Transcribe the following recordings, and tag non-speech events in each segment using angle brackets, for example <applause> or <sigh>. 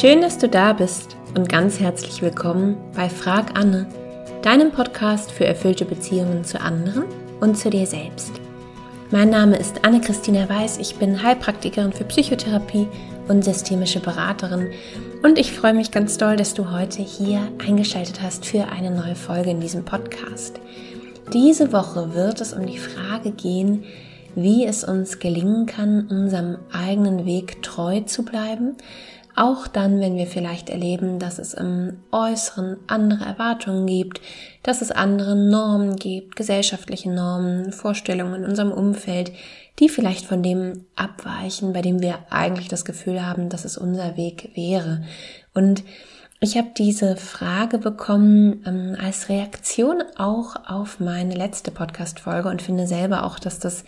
Schön, dass du da bist und ganz herzlich willkommen bei Frag Anne, deinem Podcast für erfüllte Beziehungen zu anderen und zu dir selbst. Mein Name ist Anne-Christina Weiß, ich bin Heilpraktikerin für Psychotherapie und systemische Beraterin und ich freue mich ganz doll, dass du heute hier eingeschaltet hast für eine neue Folge in diesem Podcast. Diese Woche wird es um die Frage gehen, wie es uns gelingen kann, unserem eigenen Weg treu zu bleiben auch dann, wenn wir vielleicht erleben, dass es im Äußeren andere Erwartungen gibt, dass es andere Normen gibt, gesellschaftliche Normen, Vorstellungen in unserem Umfeld, die vielleicht von dem abweichen, bei dem wir eigentlich das Gefühl haben, dass es unser Weg wäre. Und ich habe diese Frage bekommen ähm, als Reaktion auch auf meine letzte Podcast-Folge und finde selber auch, dass das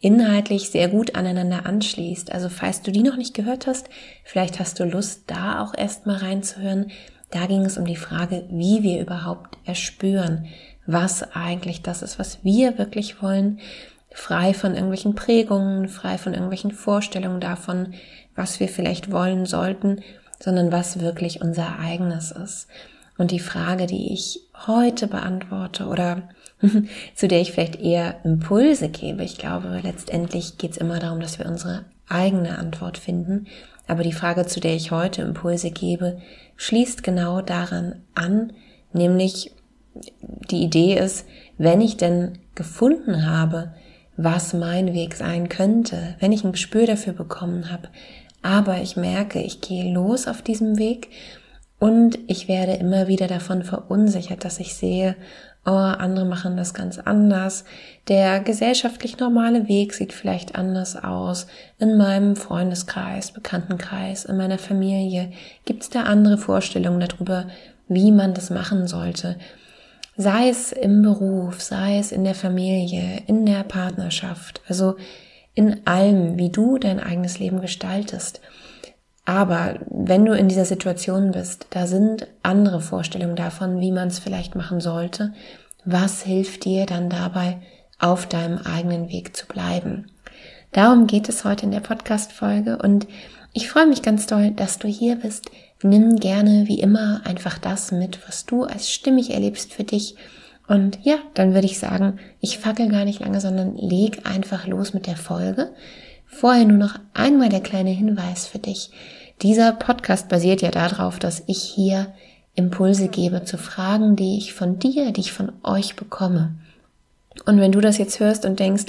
inhaltlich sehr gut aneinander anschließt. Also falls du die noch nicht gehört hast, vielleicht hast du Lust, da auch erstmal reinzuhören. Da ging es um die Frage, wie wir überhaupt erspüren, was eigentlich das ist, was wir wirklich wollen, frei von irgendwelchen Prägungen, frei von irgendwelchen Vorstellungen davon, was wir vielleicht wollen sollten, sondern was wirklich unser eigenes ist. Und die Frage, die ich heute beantworte oder <laughs> zu der ich vielleicht eher Impulse gebe. Ich glaube, letztendlich geht es immer darum, dass wir unsere eigene Antwort finden. Aber die Frage, zu der ich heute Impulse gebe, schließt genau daran an, nämlich die Idee ist, wenn ich denn gefunden habe, was mein Weg sein könnte, wenn ich ein Gespür dafür bekommen habe, aber ich merke, ich gehe los auf diesem Weg und ich werde immer wieder davon verunsichert, dass ich sehe, oh, andere machen das ganz anders. Der gesellschaftlich normale Weg sieht vielleicht anders aus. In meinem Freundeskreis, Bekanntenkreis, in meiner Familie gibt es da andere Vorstellungen darüber, wie man das machen sollte. Sei es im Beruf, sei es in der Familie, in der Partnerschaft, also in allem, wie du dein eigenes Leben gestaltest. Aber wenn du in dieser Situation bist, da sind andere Vorstellungen davon, wie man es vielleicht machen sollte. Was hilft dir dann dabei, auf deinem eigenen Weg zu bleiben? Darum geht es heute in der Podcast-Folge und ich freue mich ganz doll, dass du hier bist. Nimm gerne wie immer einfach das mit, was du als stimmig erlebst für dich. Und ja, dann würde ich sagen, ich fackel gar nicht lange, sondern leg einfach los mit der Folge. Vorher nur noch einmal der kleine Hinweis für dich. Dieser Podcast basiert ja darauf, dass ich hier Impulse gebe zu Fragen, die ich von dir, die ich von euch bekomme. Und wenn du das jetzt hörst und denkst,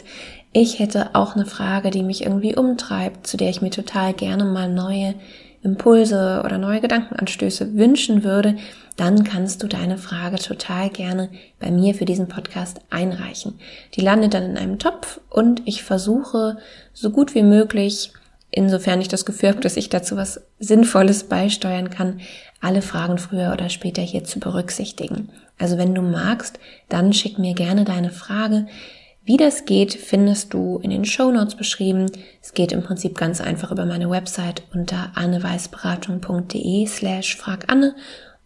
ich hätte auch eine Frage, die mich irgendwie umtreibt, zu der ich mir total gerne mal neue Impulse oder neue Gedankenanstöße wünschen würde, dann kannst du deine Frage total gerne bei mir für diesen Podcast einreichen. Die landet dann in einem Topf und ich versuche so gut wie möglich insofern ich das Gefühl habe, dass ich dazu was Sinnvolles beisteuern kann, alle Fragen früher oder später hier zu berücksichtigen. Also wenn du magst, dann schick mir gerne deine Frage. Wie das geht, findest du in den Show Notes beschrieben. Es geht im Prinzip ganz einfach über meine Website unter anneweißberatung.de slash fraganne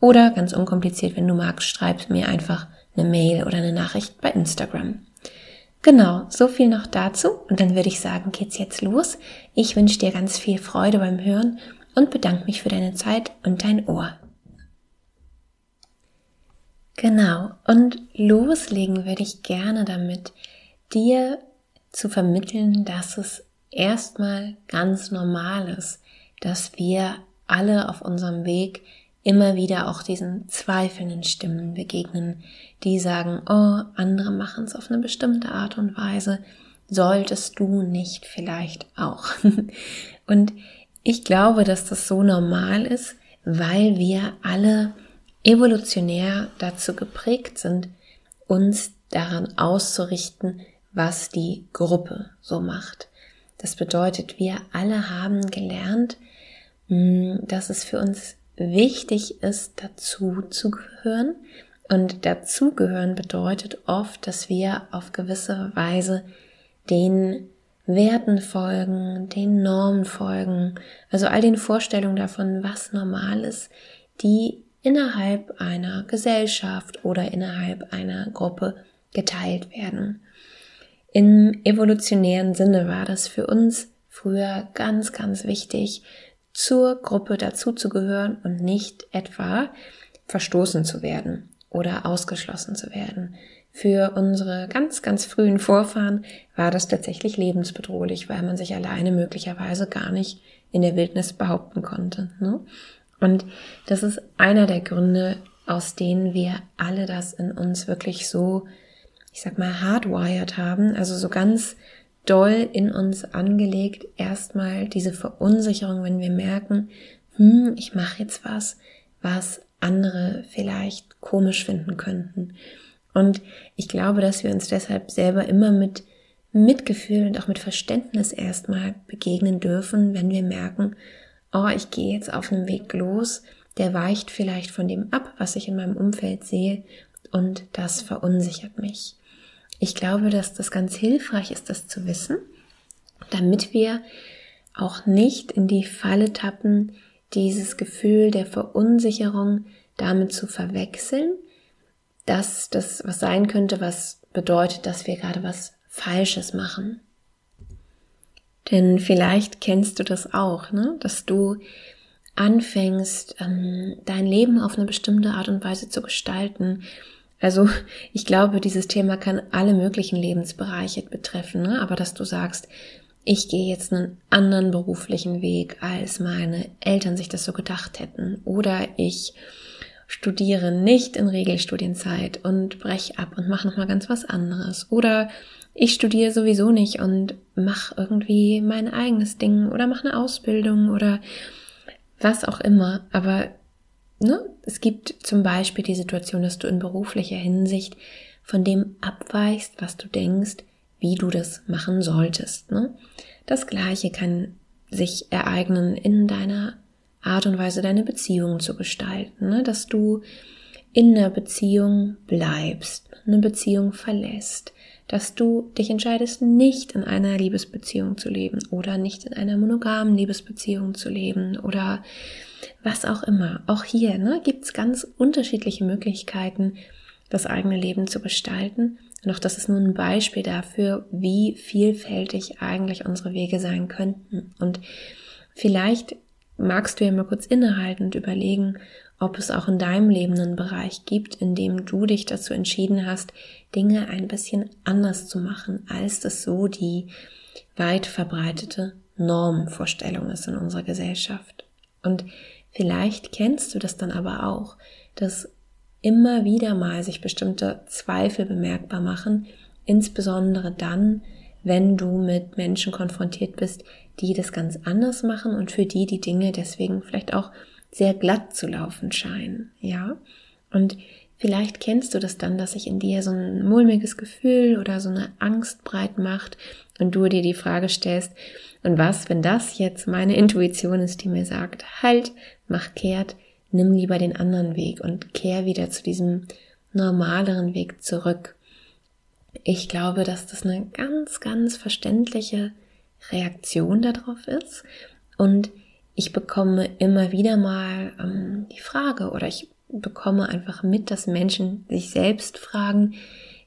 oder ganz unkompliziert, wenn du magst, schreib mir einfach eine Mail oder eine Nachricht bei Instagram. Genau, so viel noch dazu und dann würde ich sagen, geht's jetzt los. Ich wünsche dir ganz viel Freude beim Hören und bedanke mich für deine Zeit und dein Ohr. Genau, und loslegen würde ich gerne damit, dir zu vermitteln, dass es erstmal ganz normal ist, dass wir alle auf unserem Weg immer wieder auch diesen zweifelnden Stimmen begegnen, die sagen, oh, andere machen es auf eine bestimmte Art und Weise, solltest du nicht vielleicht auch. <laughs> und ich glaube, dass das so normal ist, weil wir alle evolutionär dazu geprägt sind, uns daran auszurichten, was die Gruppe so macht. Das bedeutet, wir alle haben gelernt, hm, dass es für uns wichtig ist, dazu zu gehören. Und dazugehören bedeutet oft, dass wir auf gewisse Weise den Werten folgen, den Normen folgen, also all den Vorstellungen davon, was normal ist, die innerhalb einer Gesellschaft oder innerhalb einer Gruppe geteilt werden. Im evolutionären Sinne war das für uns früher ganz, ganz wichtig, zur Gruppe dazuzugehören und nicht etwa verstoßen zu werden oder ausgeschlossen zu werden. Für unsere ganz, ganz frühen Vorfahren war das tatsächlich lebensbedrohlich, weil man sich alleine möglicherweise gar nicht in der Wildnis behaupten konnte. Ne? Und das ist einer der Gründe, aus denen wir alle das in uns wirklich so, ich sag mal, hardwired haben, also so ganz doll in uns angelegt, erstmal diese Verunsicherung, wenn wir merken, hm, ich mache jetzt was, was andere vielleicht komisch finden könnten. Und ich glaube, dass wir uns deshalb selber immer mit Mitgefühl und auch mit Verständnis erstmal begegnen dürfen, wenn wir merken, oh, ich gehe jetzt auf einem Weg los, der weicht vielleicht von dem ab, was ich in meinem Umfeld sehe, und das verunsichert mich. Ich glaube, dass das ganz hilfreich ist, das zu wissen, damit wir auch nicht in die Falle tappen, dieses Gefühl der Verunsicherung damit zu verwechseln, dass das was sein könnte, was bedeutet, dass wir gerade was Falsches machen. Denn vielleicht kennst du das auch, ne? dass du anfängst, ähm, dein Leben auf eine bestimmte Art und Weise zu gestalten. Also <laughs> ich glaube, dieses Thema kann alle möglichen Lebensbereiche betreffen, ne? aber dass du sagst, ich gehe jetzt einen anderen beruflichen Weg, als meine Eltern sich das so gedacht hätten. Oder ich studiere nicht in Regelstudienzeit und brech ab und mache nochmal ganz was anderes. Oder ich studiere sowieso nicht und mache irgendwie mein eigenes Ding oder mache eine Ausbildung oder was auch immer. Aber ne, es gibt zum Beispiel die Situation, dass du in beruflicher Hinsicht von dem abweichst, was du denkst, wie du das machen solltest. Ne? Das gleiche kann sich ereignen in deiner Art und Weise, deine Beziehungen zu gestalten, ne? dass du in einer Beziehung bleibst, eine Beziehung verlässt, dass du dich entscheidest, nicht in einer Liebesbeziehung zu leben oder nicht in einer monogamen Liebesbeziehung zu leben oder was auch immer. Auch hier ne, gibt es ganz unterschiedliche Möglichkeiten, das eigene Leben zu gestalten. Und auch das ist nun ein Beispiel dafür, wie vielfältig eigentlich unsere Wege sein könnten. Und vielleicht magst du ja mal kurz innehalten und überlegen, ob es auch in deinem Leben einen Bereich gibt, in dem du dich dazu entschieden hast, Dinge ein bisschen anders zu machen, als das so die weit verbreitete Normvorstellung ist in unserer Gesellschaft. Und vielleicht kennst du das dann aber auch, dass immer wieder mal sich bestimmte Zweifel bemerkbar machen, insbesondere dann, wenn du mit Menschen konfrontiert bist, die das ganz anders machen und für die die Dinge deswegen vielleicht auch sehr glatt zu laufen scheinen, ja? Und vielleicht kennst du das dann, dass sich in dir so ein mulmiges Gefühl oder so eine Angst breit macht und du dir die Frage stellst, und was, wenn das jetzt meine Intuition ist, die mir sagt, halt, mach kehrt, nimm lieber den anderen Weg und kehr wieder zu diesem normaleren Weg zurück. Ich glaube, dass das eine ganz, ganz verständliche Reaktion darauf ist. Und ich bekomme immer wieder mal ähm, die Frage oder ich bekomme einfach mit, dass Menschen sich selbst fragen,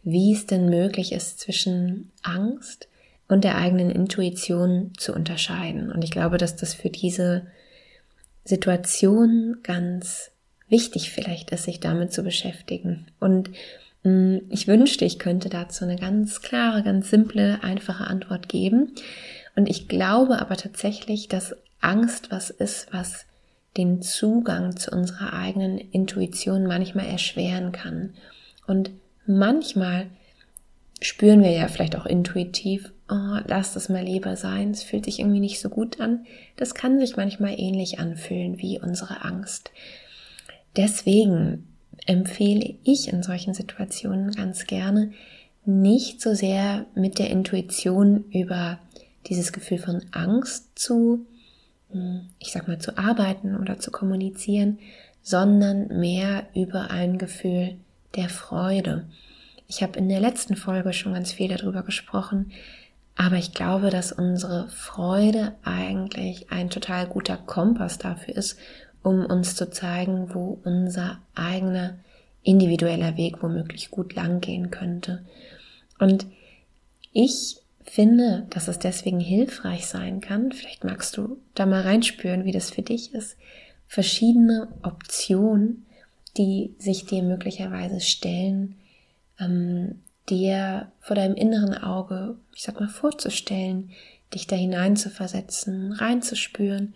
wie es denn möglich ist, zwischen Angst und der eigenen Intuition zu unterscheiden. Und ich glaube, dass das für diese Situation ganz wichtig vielleicht ist, sich damit zu beschäftigen. Und mm, ich wünschte, ich könnte dazu eine ganz klare, ganz simple, einfache Antwort geben. Und ich glaube aber tatsächlich, dass Angst was ist, was den Zugang zu unserer eigenen Intuition manchmal erschweren kann. Und manchmal spüren wir ja vielleicht auch intuitiv, oh, lass das mal lieber sein, es fühlt sich irgendwie nicht so gut an. Das kann sich manchmal ähnlich anfühlen wie unsere Angst. Deswegen empfehle ich in solchen Situationen ganz gerne, nicht so sehr mit der Intuition über dieses Gefühl von Angst zu, hm, ich sag mal, zu arbeiten oder zu kommunizieren, sondern mehr über ein Gefühl der Freude. Ich habe in der letzten Folge schon ganz viel darüber gesprochen, aber ich glaube, dass unsere Freude eigentlich ein total guter Kompass dafür ist, um uns zu zeigen, wo unser eigener individueller Weg womöglich gut lang gehen könnte. Und ich finde, dass es deswegen hilfreich sein kann, vielleicht magst du da mal reinspüren, wie das für dich ist, verschiedene Optionen, die sich dir möglicherweise stellen, ähm, dir vor deinem inneren Auge, ich sag mal, vorzustellen, dich da hinein zu versetzen, reinzuspüren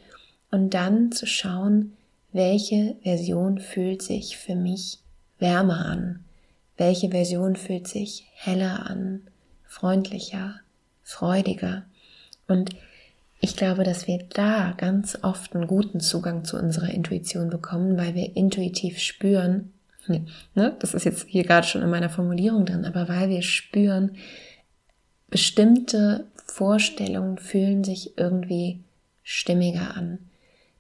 und dann zu schauen, welche Version fühlt sich für mich wärmer an, welche Version fühlt sich heller an, freundlicher, freudiger. Und ich glaube, dass wir da ganz oft einen guten Zugang zu unserer Intuition bekommen, weil wir intuitiv spüren, ne, das ist jetzt hier gerade schon in meiner Formulierung drin, aber weil wir spüren, bestimmte Vorstellungen fühlen sich irgendwie stimmiger an.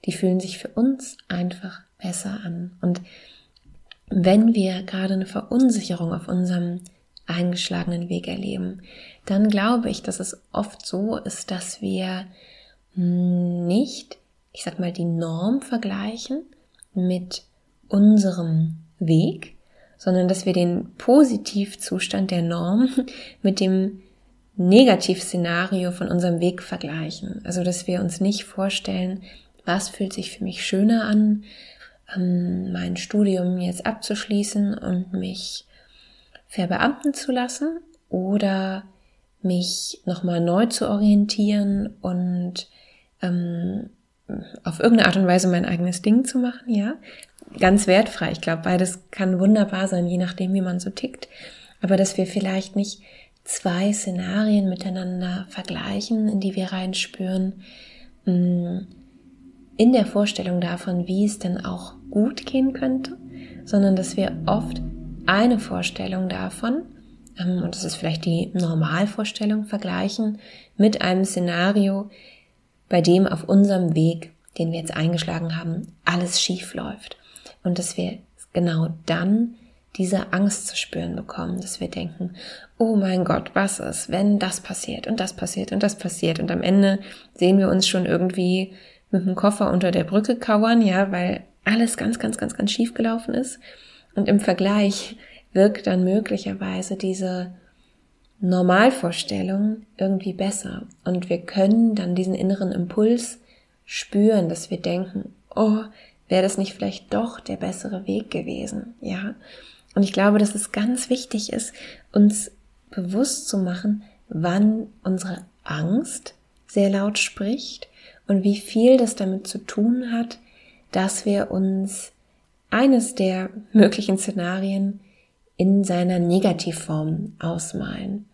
Die fühlen sich für uns einfach besser an. Und wenn wir gerade eine Verunsicherung auf unserem eingeschlagenen Weg erleben, dann glaube ich, dass es oft so ist, dass wir nicht, ich sag mal, die Norm vergleichen mit unserem Weg, sondern dass wir den Positivzustand der Norm <laughs> mit dem Negativszenario von unserem Weg vergleichen. Also, dass wir uns nicht vorstellen, was fühlt sich für mich schöner an, ähm, mein Studium jetzt abzuschließen und mich verbeamten zu lassen oder mich nochmal neu zu orientieren und ähm, auf irgendeine Art und Weise mein eigenes Ding zu machen, ja. Ganz wertfrei. Ich glaube, beides kann wunderbar sein, je nachdem, wie man so tickt. Aber dass wir vielleicht nicht zwei Szenarien miteinander vergleichen, in die wir reinspüren, mm, in der Vorstellung davon, wie es denn auch gut gehen könnte, sondern dass wir oft eine Vorstellung davon, ähm, und das ist vielleicht die Normalvorstellung, vergleichen mit einem Szenario, bei dem auf unserem Weg, den wir jetzt eingeschlagen haben, alles schief läuft. Und dass wir genau dann diese Angst zu spüren bekommen, dass wir denken, oh mein Gott, was ist, wenn das passiert und das passiert und das passiert und am Ende sehen wir uns schon irgendwie mit dem Koffer unter der Brücke kauern, ja, weil alles ganz, ganz, ganz, ganz schief gelaufen ist. Und im Vergleich wirkt dann möglicherweise diese Normalvorstellung irgendwie besser. Und wir können dann diesen inneren Impuls spüren, dass wir denken, oh, wäre das nicht vielleicht doch der bessere Weg gewesen, ja? Und ich glaube, dass es ganz wichtig ist, uns bewusst zu machen, wann unsere Angst sehr laut spricht und wie viel das damit zu tun hat, dass wir uns eines der möglichen Szenarien in seiner Negativform ausmalen.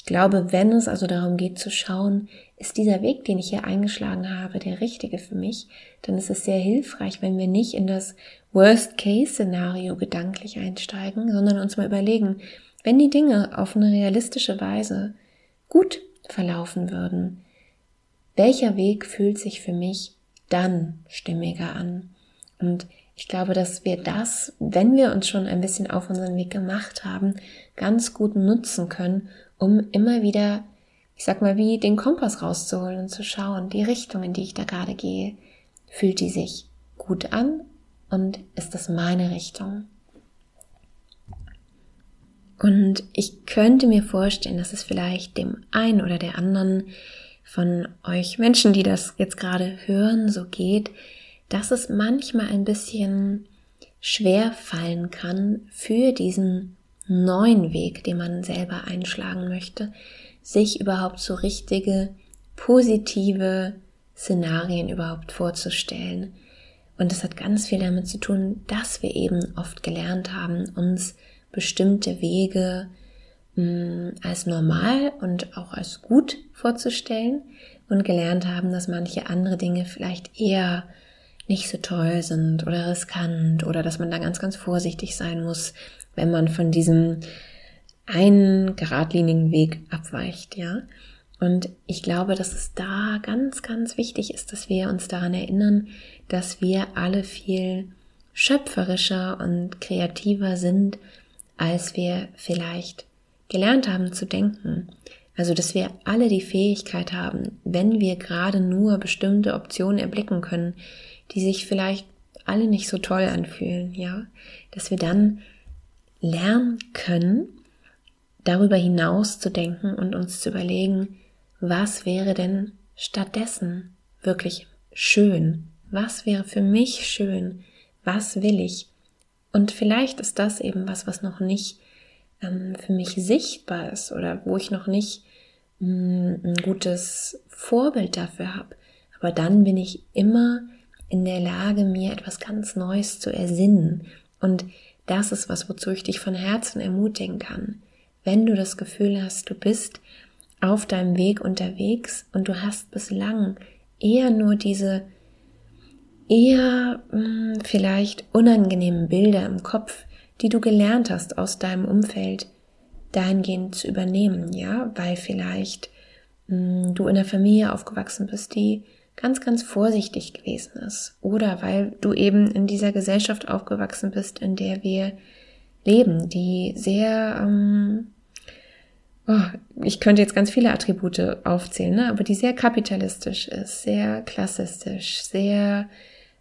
Ich glaube, wenn es also darum geht zu schauen, ist dieser Weg, den ich hier eingeschlagen habe, der richtige für mich, dann ist es sehr hilfreich, wenn wir nicht in das Worst-Case-Szenario gedanklich einsteigen, sondern uns mal überlegen, wenn die Dinge auf eine realistische Weise gut verlaufen würden, welcher Weg fühlt sich für mich dann stimmiger an? Und ich glaube, dass wir das, wenn wir uns schon ein bisschen auf unseren Weg gemacht haben, ganz gut nutzen können, um immer wieder, ich sag mal, wie den Kompass rauszuholen und zu schauen, die Richtung, in die ich da gerade gehe, fühlt die sich gut an und ist das meine Richtung? Und ich könnte mir vorstellen, dass es vielleicht dem einen oder der anderen von euch Menschen, die das jetzt gerade hören, so geht, dass es manchmal ein bisschen schwer fallen kann für diesen neuen Weg, den man selber einschlagen möchte, sich überhaupt so richtige, positive Szenarien überhaupt vorzustellen. Und das hat ganz viel damit zu tun, dass wir eben oft gelernt haben, uns bestimmte Wege mh, mm, als normal und auch als gut vorzustellen und gelernt haben, dass manche andere Dinge vielleicht eher nicht so toll sind oder riskant oder dass man da ganz, ganz vorsichtig sein muss, wenn man von diesem einen geradlinigen Weg abweicht, ja. Und ich glaube, dass es da ganz, ganz wichtig ist, dass wir uns daran erinnern, dass wir alle viel schöpferischer und kreativer sind, als wir vielleicht gelernt haben zu denken. Also, dass wir alle die Fähigkeit haben, wenn wir gerade nur bestimmte Optionen erblicken können, die sich vielleicht alle nicht so toll anfühlen, ja, dass wir dann lernen können, darüber hinaus zu denken und uns zu überlegen, was wäre denn stattdessen wirklich schön? Was wäre für mich schön? Was will ich? Und vielleicht ist das eben was, was noch nicht ähm, für mich sichtbar ist oder wo ich noch nicht mh, mm, ein gutes Vorbild dafür habe. Aber dann bin ich immer in der Lage, mir etwas ganz Neues zu ersinnen. Und das ist was, wozu ich dich von Herzen ermutigen kann. Wenn du das Gefühl hast, du bist auf deinem Weg unterwegs und du hast bislang eher nur diese eher mh, hm, vielleicht unangenehmen Bilder im Kopf, die du gelernt hast aus deinem Umfeld, dahingehend zu übernehmen, ja, weil vielleicht mh, hm, du in der Familie aufgewachsen bist, die ganz, ganz vorsichtig gewesen ist. Oder weil du eben in dieser Gesellschaft aufgewachsen bist, in der wir leben, die sehr, ähm, oh, ich könnte jetzt ganz viele Attribute aufzählen, ne? aber die sehr kapitalistisch ist, sehr klassistisch, sehr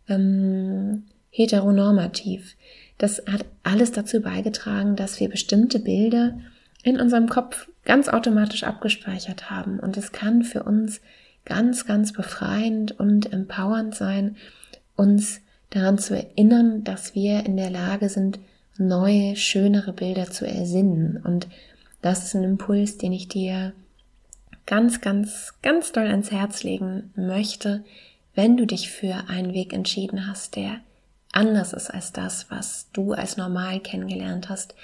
ähm, heteronormativ. Das hat alles dazu beigetragen, dass wir bestimmte Bilder in unserem Kopf ganz automatisch abgespeichert haben. Und es kann für uns ganz, ganz befreiend und empowernd sein, uns daran zu erinnern, dass wir in der Lage sind, neue, schönere Bilder zu ersinnen. Und das ist ein Impuls, den ich dir ganz, ganz, ganz doll ans Herz legen möchte, wenn du dich für einen Weg entschieden hast, der anders ist als das, was du als normal kennengelernt hast,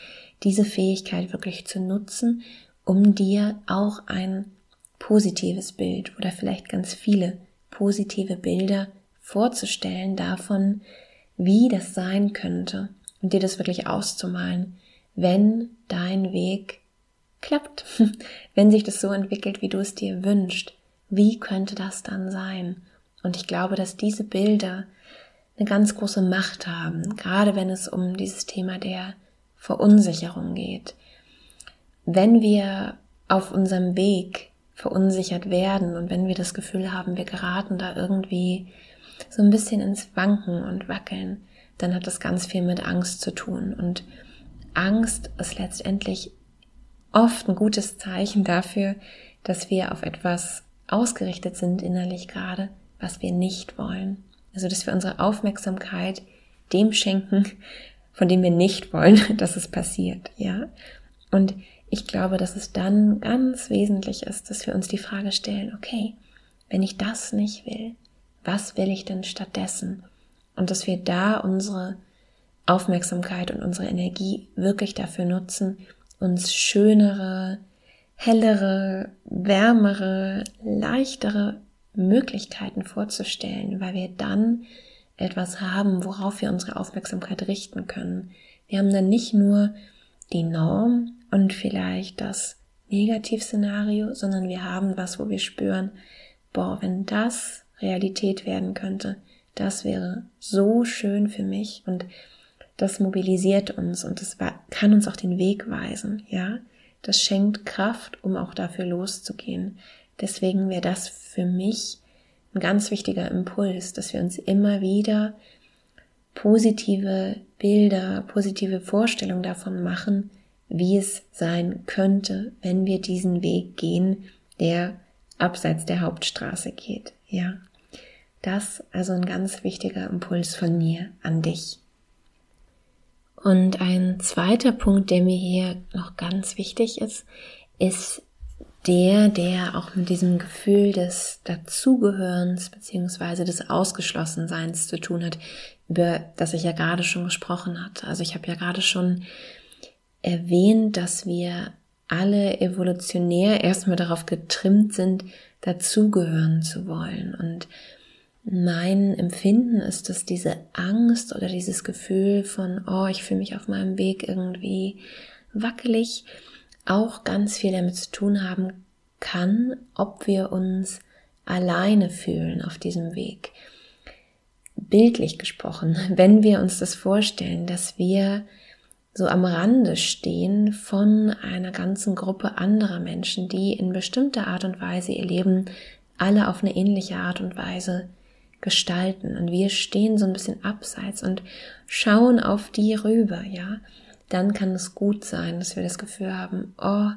diese Fähigkeit wirklich zu nutzen, um dir auch ein positives Bild oder vielleicht ganz viele positive Bilder vorzustellen davon, wie das sein könnte und dir das wirklich auszumalen, wenn dein Weg klappt, <laughs> wenn sich das so entwickelt, wie du es dir wünschst. Wie könnte das dann sein? Und ich glaube, dass diese Bilder eine ganz große Macht haben, gerade wenn es um dieses Thema der Verunsicherung geht. Wenn wir auf unserem Weg verunsichert werden und wenn wir das Gefühl haben, wir geraten da irgendwie so ein bisschen ins Wanken und Wackeln, dann hat das ganz viel mit Angst zu tun. Und Angst ist letztendlich oft ein gutes Zeichen dafür, dass wir auf etwas ausgerichtet sind innerlich gerade, was wir nicht wollen. Also, dass wir unsere Aufmerksamkeit dem schenken, von dem wir nicht wollen, <laughs> dass es passiert, ja. Und ich glaube, dass es dann ganz wesentlich ist, dass wir uns die Frage stellen, okay, wenn ich das nicht will, was will ich denn stattdessen? Und dass wir da unsere Aufmerksamkeit und unsere Energie wirklich dafür nutzen, uns schönere, hellere, wärmere, leichtere Möglichkeiten vorzustellen, weil wir dann etwas haben, worauf wir unsere Aufmerksamkeit richten können. Wir haben dann nicht nur die Norm und vielleicht das Negativszenario, sondern wir haben was, wo wir spüren, boah, wenn das Realität werden könnte, das wäre so schön für mich und das mobilisiert uns und das kann uns auch den Weg weisen, ja. Das schenkt Kraft, um auch dafür loszugehen. Deswegen wäre das für mich ein ganz wichtiger Impuls, dass wir uns immer wieder positive Bilder, positive Vorstellungen davon machen, wie es sein könnte, wenn wir diesen Weg gehen, der abseits der Hauptstraße geht. Ja, das also ein ganz wichtiger Impuls von mir an dich. Und ein zweiter Punkt, der mir hier noch ganz wichtig ist, ist der, der auch mit diesem Gefühl des Dazugehörens beziehungsweise des Ausgeschlossenseins zu tun hat, über das ich ja gerade schon gesprochen hatte. Also ich habe ja gerade schon erwähnt, dass wir alle evolutionär erstmal darauf getrimmt sind, dazugehören zu wollen. Und mein Empfinden ist, dass diese Angst oder dieses Gefühl von, oh, ich fühle mich auf meinem Weg irgendwie wackelig, auch ganz viel damit zu tun haben kann, ob wir uns alleine fühlen auf diesem Weg. Bildlich gesprochen, <laughs> wenn wir uns das vorstellen, dass wir so am Rande stehen von einer ganzen Gruppe anderer Menschen, die in bestimmter Art und Weise ihr Leben alle auf eine ähnliche Art und Weise gestalten. Und wir stehen so ein bisschen abseits und schauen auf die rüber, ja. Dann kann es gut sein, dass wir das Gefühl haben, oh,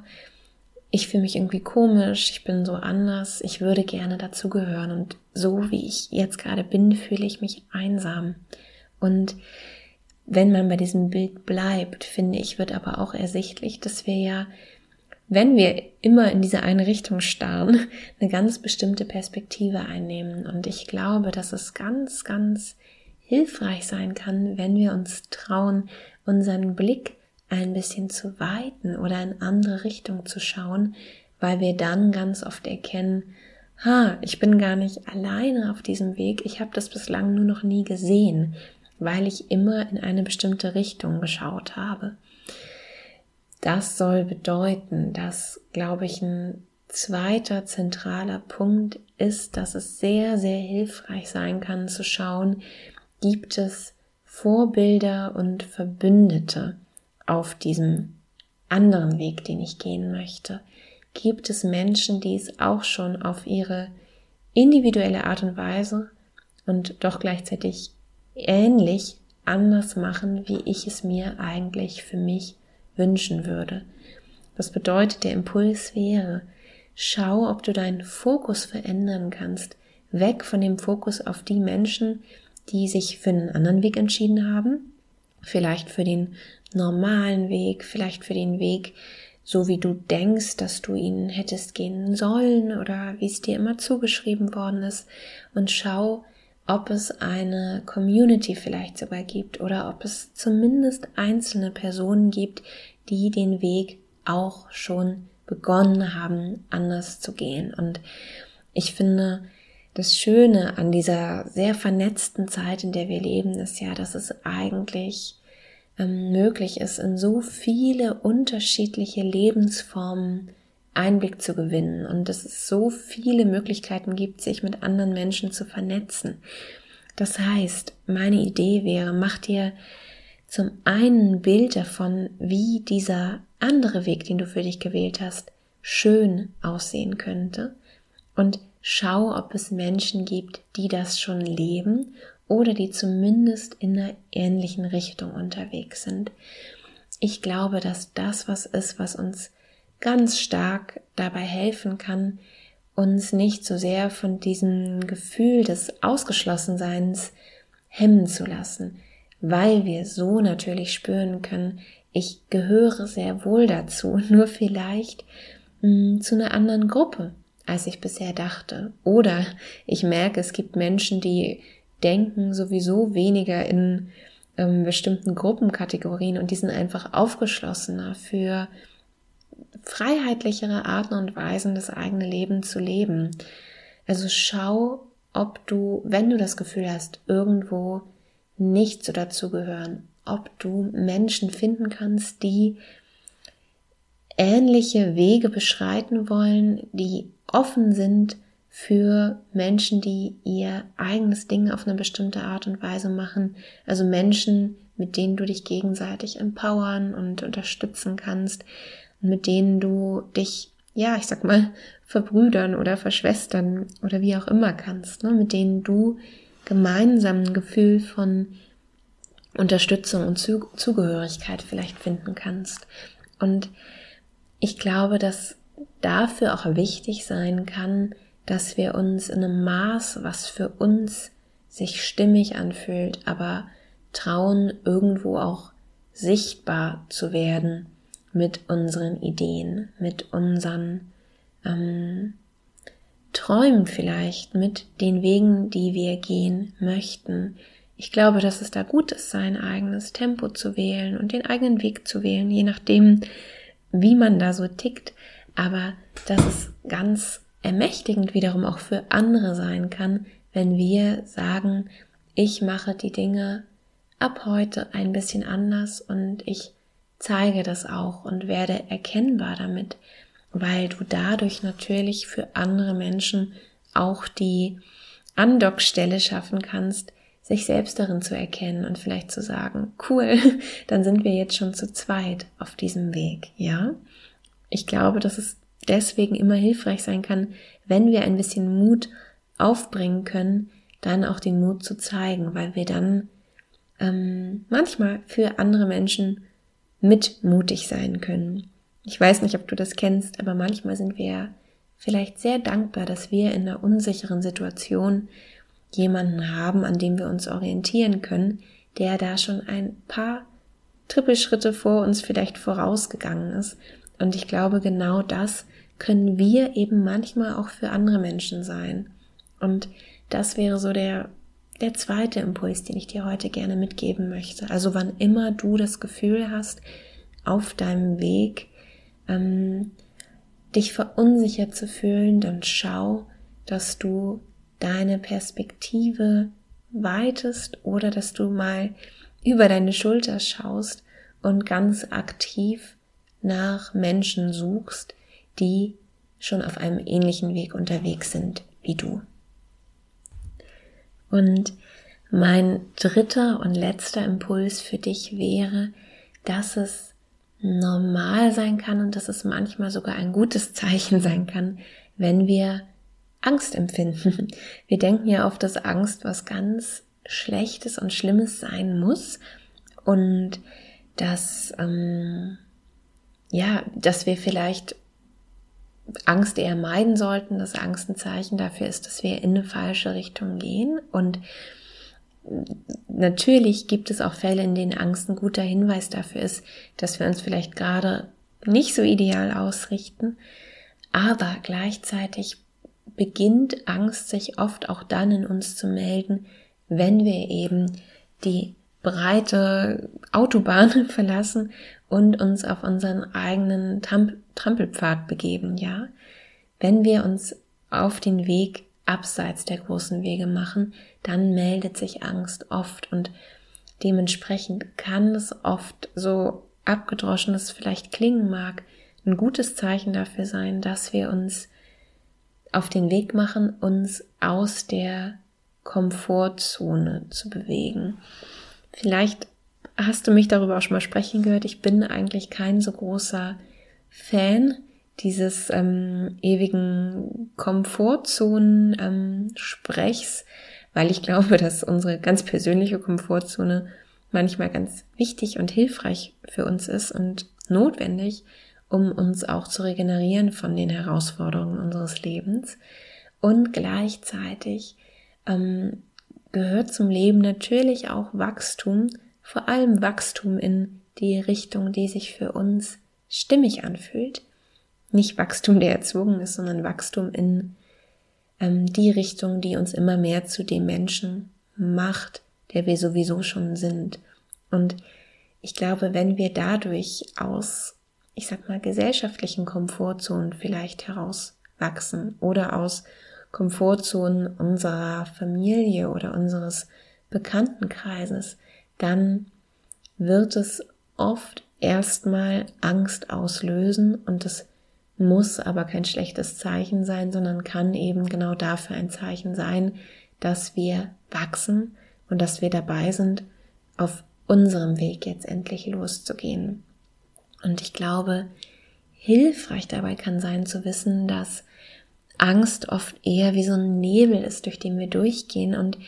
ich fühle mich irgendwie komisch, ich bin so anders, ich würde gerne dazugehören und so wie ich jetzt gerade bin, fühle ich mich einsam. Und wenn man bei diesem Bild bleibt, finde ich, wird aber auch ersichtlich, dass wir ja, wenn wir immer in diese eine Richtung starren, <laughs> eine ganz bestimmte Perspektive einnehmen. Und ich glaube, dass es ganz, ganz hilfreich sein kann, wenn wir uns trauen, unseren Blick ein bisschen zu weiten oder in andere Richtung zu schauen, weil wir dann ganz oft erkennen, ha, ich bin gar nicht alleine auf diesem Weg, ich habe das bislang nur noch nie gesehen, weil ich immer in eine bestimmte Richtung geschaut habe. Das soll bedeuten, dass, glaube ich, ein zweiter zentraler Punkt ist, dass es sehr, sehr hilfreich sein kann zu schauen, gibt es Vorbilder und Verbündete auf diesem anderen Weg, den ich gehen möchte? Gibt es Menschen, die es auch schon auf ihre individuelle Art und Weise und doch gleichzeitig ähnlich anders machen, wie ich es mir eigentlich für mich wünschen würde? Das bedeutet, der Impuls wäre, schau, ob du deinen Fokus verändern kannst, weg von dem Fokus auf die Menschen, die sich für einen anderen Weg entschieden haben, vielleicht für den normalen Weg, vielleicht für den Weg, so wie du denkst, dass du ihn hättest gehen sollen oder wie es dir immer zugeschrieben worden ist und schau, ob es eine Community vielleicht sogar gibt oder ob es zumindest einzelne Personen gibt, die den Weg auch schon begonnen haben, anders zu gehen. Und ich finde, das Schöne an dieser sehr vernetzten Zeit, in der wir leben, ist ja, dass es eigentlich ähm, möglich ist, in so viele unterschiedliche Lebensformen Einblick zu gewinnen und dass es so viele Möglichkeiten gibt, sich mit anderen Menschen zu vernetzen. Das heißt, meine Idee wäre, mach dir zum einen ein Bild davon, wie dieser andere Weg, den du für dich gewählt hast, schön aussehen könnte und schau, ob es Menschen gibt, die das schon leben oder die zumindest in einer ähnlichen Richtung unterwegs sind. Ich glaube, dass das was ist, was uns ganz stark dabei helfen kann, uns nicht so sehr von diesem Gefühl des Ausgeschlossenseins hemmen zu lassen, weil wir so natürlich spüren können, ich gehöre sehr wohl dazu, <laughs> nur vielleicht mh, hm, zu einer anderen Gruppe, als ich bisher dachte. Oder ich merke, es gibt Menschen, die denken sowieso weniger in ähm, bestimmten Gruppenkategorien und die sind einfach aufgeschlossener für freiheitlichere Arten und Weisen, das eigene Leben zu leben. Also schau, ob du, wenn du das Gefühl hast, irgendwo nicht so dazugehören, ob du Menschen finden kannst, die ähnliche Wege beschreiten wollen, die offen sind für Menschen, die ihr eigenes Ding auf eine bestimmte Art und Weise machen. Also Menschen, mit denen du dich gegenseitig empowern und unterstützen kannst, mit denen du dich, ja, ich sag mal, verbrüdern oder verschwestern oder wie auch immer kannst, ne? mit denen du gemeinsam ein Gefühl von Unterstützung und Zugehörigkeit vielleicht finden kannst. Und ich glaube, dass dafür auch wichtig sein kann, dass wir uns in einem Maß, was für uns sich stimmig anfühlt, aber trauen, irgendwo auch sichtbar zu werden mit unseren Ideen, mit unseren ähm, Träumen vielleicht, mit den Wegen, die wir gehen möchten. Ich glaube, dass es da gut ist, sein eigenes Tempo zu wählen und den eigenen Weg zu wählen, je nachdem, wie man da so tickt. Aber dass es ganz ermächtigend wiederum auch für andere sein kann, wenn wir sagen, ich mache die Dinge ab heute ein bisschen anders und ich zeige das auch und werde erkennbar damit, weil du dadurch natürlich für andere Menschen auch die Andockstelle schaffen kannst, sich selbst darin zu erkennen und vielleicht zu sagen, cool, <laughs> dann sind wir jetzt schon zu zweit auf diesem Weg, ja? Ich glaube, dass es deswegen immer hilfreich sein kann, wenn wir ein bisschen Mut aufbringen können, dann auch den Mut zu zeigen, weil wir dann ähm, manchmal für andere Menschen mit mutig sein können. Ich weiß nicht, ob du das kennst, aber manchmal sind wir vielleicht sehr dankbar, dass wir in einer unsicheren Situation jemanden haben, an dem wir uns orientieren können, der da schon ein paar Trippelschritte vor uns vielleicht vorausgegangen ist. Und ich glaube, genau das können wir eben manchmal auch für andere Menschen sein. Und das wäre so der, der zweite Impuls, den ich dir heute gerne mitgeben möchte. Also wann immer du das Gefühl hast, auf deinem Weg ähm, dich verunsichert zu fühlen, dann schau, dass du deine Perspektive weitest oder dass du mal über deine Schulter schaust und ganz aktiv nach Menschen suchst, die schon auf einem ähnlichen Weg unterwegs sind wie du. Und mein dritter und letzter Impuls für dich wäre, dass es normal sein kann und dass es manchmal sogar ein gutes <laughs> Zeichen sein kann, wenn wir Angst empfinden. Wir denken ja oft, dass Angst was ganz Schlechtes und Schlimmes sein muss und dass ähm, ja, dass wir vielleicht Angst eher meiden sollten, dass Angst ein Zeichen dafür ist, dass wir in eine falsche Richtung gehen. Und natürlich gibt es auch Fälle, in denen Angst ein guter Hinweis dafür ist, dass wir uns vielleicht gerade nicht so ideal ausrichten, aber gleichzeitig beginnt Angst sich oft auch dann in uns zu melden, wenn wir eben die breite Autobahn <laughs> verlassen und uns auf unseren eigenen Trampelpfad begeben, ja? Wenn wir uns auf den Weg abseits der großen Wege machen, dann meldet sich Angst oft und dementsprechend kann es oft so abgedroschen es vielleicht klingen mag, ein gutes Zeichen dafür sein, dass wir uns auf den Weg machen, uns aus der Komfortzone zu bewegen. Vielleicht hast du mich darüber auch schon mal sprechen gehört. Ich bin eigentlich kein so großer Fan dieses ähm, ewigen Komfortzonen-Sprechs, ähm, weil ich glaube, <laughs> dass unsere ganz persönliche Komfortzone manchmal ganz wichtig und hilfreich für uns ist und notwendig, um uns auch zu regenerieren von den Herausforderungen unseres Lebens. Und gleichzeitig ähm, gehört zum Leben natürlich auch Wachstum, vor allem Wachstum in die Richtung, die sich für uns stimmig anfühlt. Nicht Wachstum, der erzwungen ist, sondern Wachstum in ähm, die Richtung, die uns immer mehr zu dem Menschen macht, der wir sowieso schon sind. Und ich glaube, wenn wir dadurch aus, ich sag mal, gesellschaftlichen Komfortzonen vielleicht herauswachsen oder aus Komfortzonen unserer Familie oder unseres Bekanntenkreises, dann wird es oft erstmal Angst auslösen und es muss aber kein schlechtes Zeichen sein, sondern kann eben genau dafür ein Zeichen sein, dass wir wachsen und dass wir dabei sind, auf unserem Weg jetzt endlich loszugehen. Und ich glaube, hilfreich dabei kann sein zu wissen, dass Angst oft eher wie so ein Nebel ist, durch den wir durchgehen und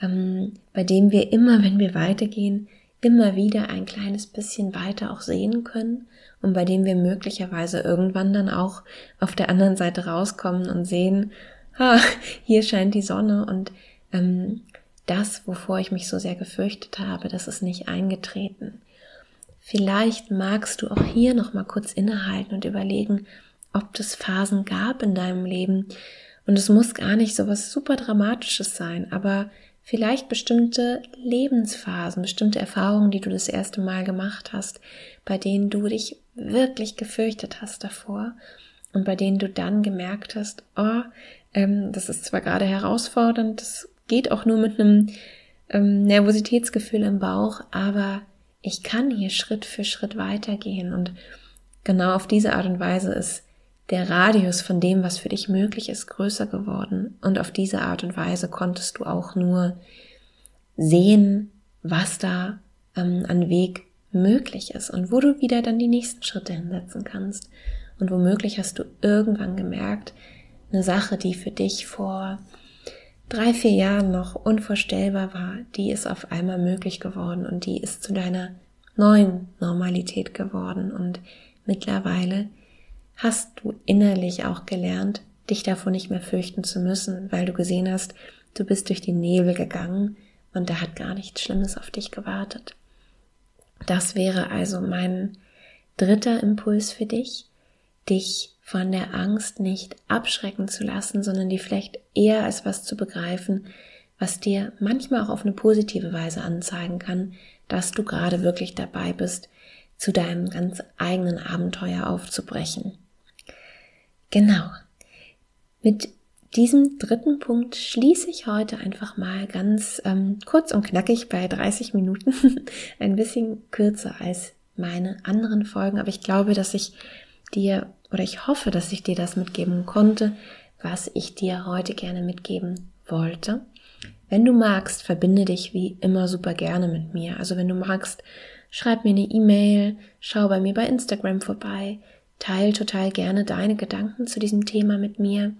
ähm, bei dem wir immer, wenn wir weitergehen, immer wieder ein kleines bisschen weiter auch sehen können und bei dem wir möglicherweise irgendwann dann auch auf der anderen Seite rauskommen und sehen, ha, hier scheint die Sonne und ähm, das, wovor ich mich so sehr gefürchtet habe, das ist nicht eingetreten. Vielleicht magst du auch hier noch mal kurz innehalten und überlegen, ob es Phasen gab in deinem Leben. Und es muss gar nicht so was super Dramatisches sein, aber vielleicht bestimmte Lebensphasen, bestimmte Erfahrungen, die du das erste Mal gemacht hast, bei denen du dich wirklich gefürchtet hast davor und bei denen du dann gemerkt hast, oh, ähm, das ist zwar gerade herausfordernd, das geht auch nur mit einem ähm, Nervositätsgefühl im Bauch, aber ich kann hier Schritt für Schritt weitergehen und genau auf diese Art und Weise ist der Radius von dem, was für dich möglich ist, größer geworden. Und auf diese Art und Weise konntest du auch nur sehen, was da ähm, an Weg möglich ist und wo du wieder dann die nächsten Schritte hinsetzen kannst. Und womöglich hast du irgendwann gemerkt, eine Sache, die für dich vor drei, vier Jahren noch unvorstellbar war, die ist auf einmal möglich geworden und die ist zu deiner neuen Normalität geworden und mittlerweile hast du innerlich auch gelernt, dich davor nicht mehr fürchten zu müssen, weil du gesehen hast, du bist durch den Nebel gegangen und da hat gar nichts Schlimmes auf dich gewartet. Das wäre also mein dritter Impuls für dich, dich von der Angst nicht abschrecken zu lassen, sondern die vielleicht eher als was zu begreifen, was dir manchmal auch auf eine positive Weise anzeigen kann, dass du gerade wirklich dabei bist, zu deinem ganz eigenen Abenteuer aufzubrechen. Genau. Mit diesem dritten Punkt schließe ich heute einfach mal ganz ähm, kurz und knackig bei 30 Minuten, <laughs> ein bisschen kürzer als meine anderen Folgen, aber ich glaube, dass ich dir oder ich hoffe, dass ich dir das mitgeben konnte, was ich dir heute gerne mitgeben wollte. Wenn du magst, verbinde dich wie immer super gerne mit mir. Also wenn du magst, schreib mir eine E-Mail, schau bei mir bei Instagram vorbei, teil total gerne deine Gedanken zu diesem Thema mit mir.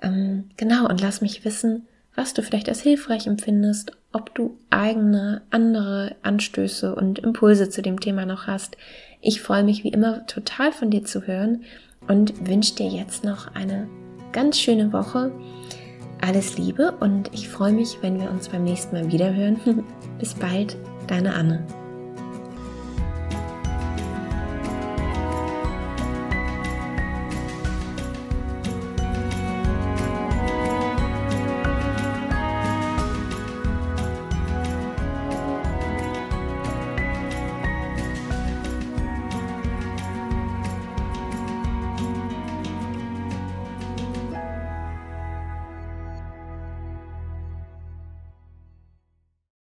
Ähm, genau, und lass mich wissen, was du vielleicht als hilfreich empfindest, ob du eigene, andere Anstöße und Impulse zu dem Thema noch hast. Ich freue mich wie immer total von dir zu hören und wünsche dir jetzt noch eine ganz schöne Woche. Alles Liebe und ich freue mich, wenn wir uns beim nächsten Mal wieder hören. <laughs> Bis bald, deine Anne.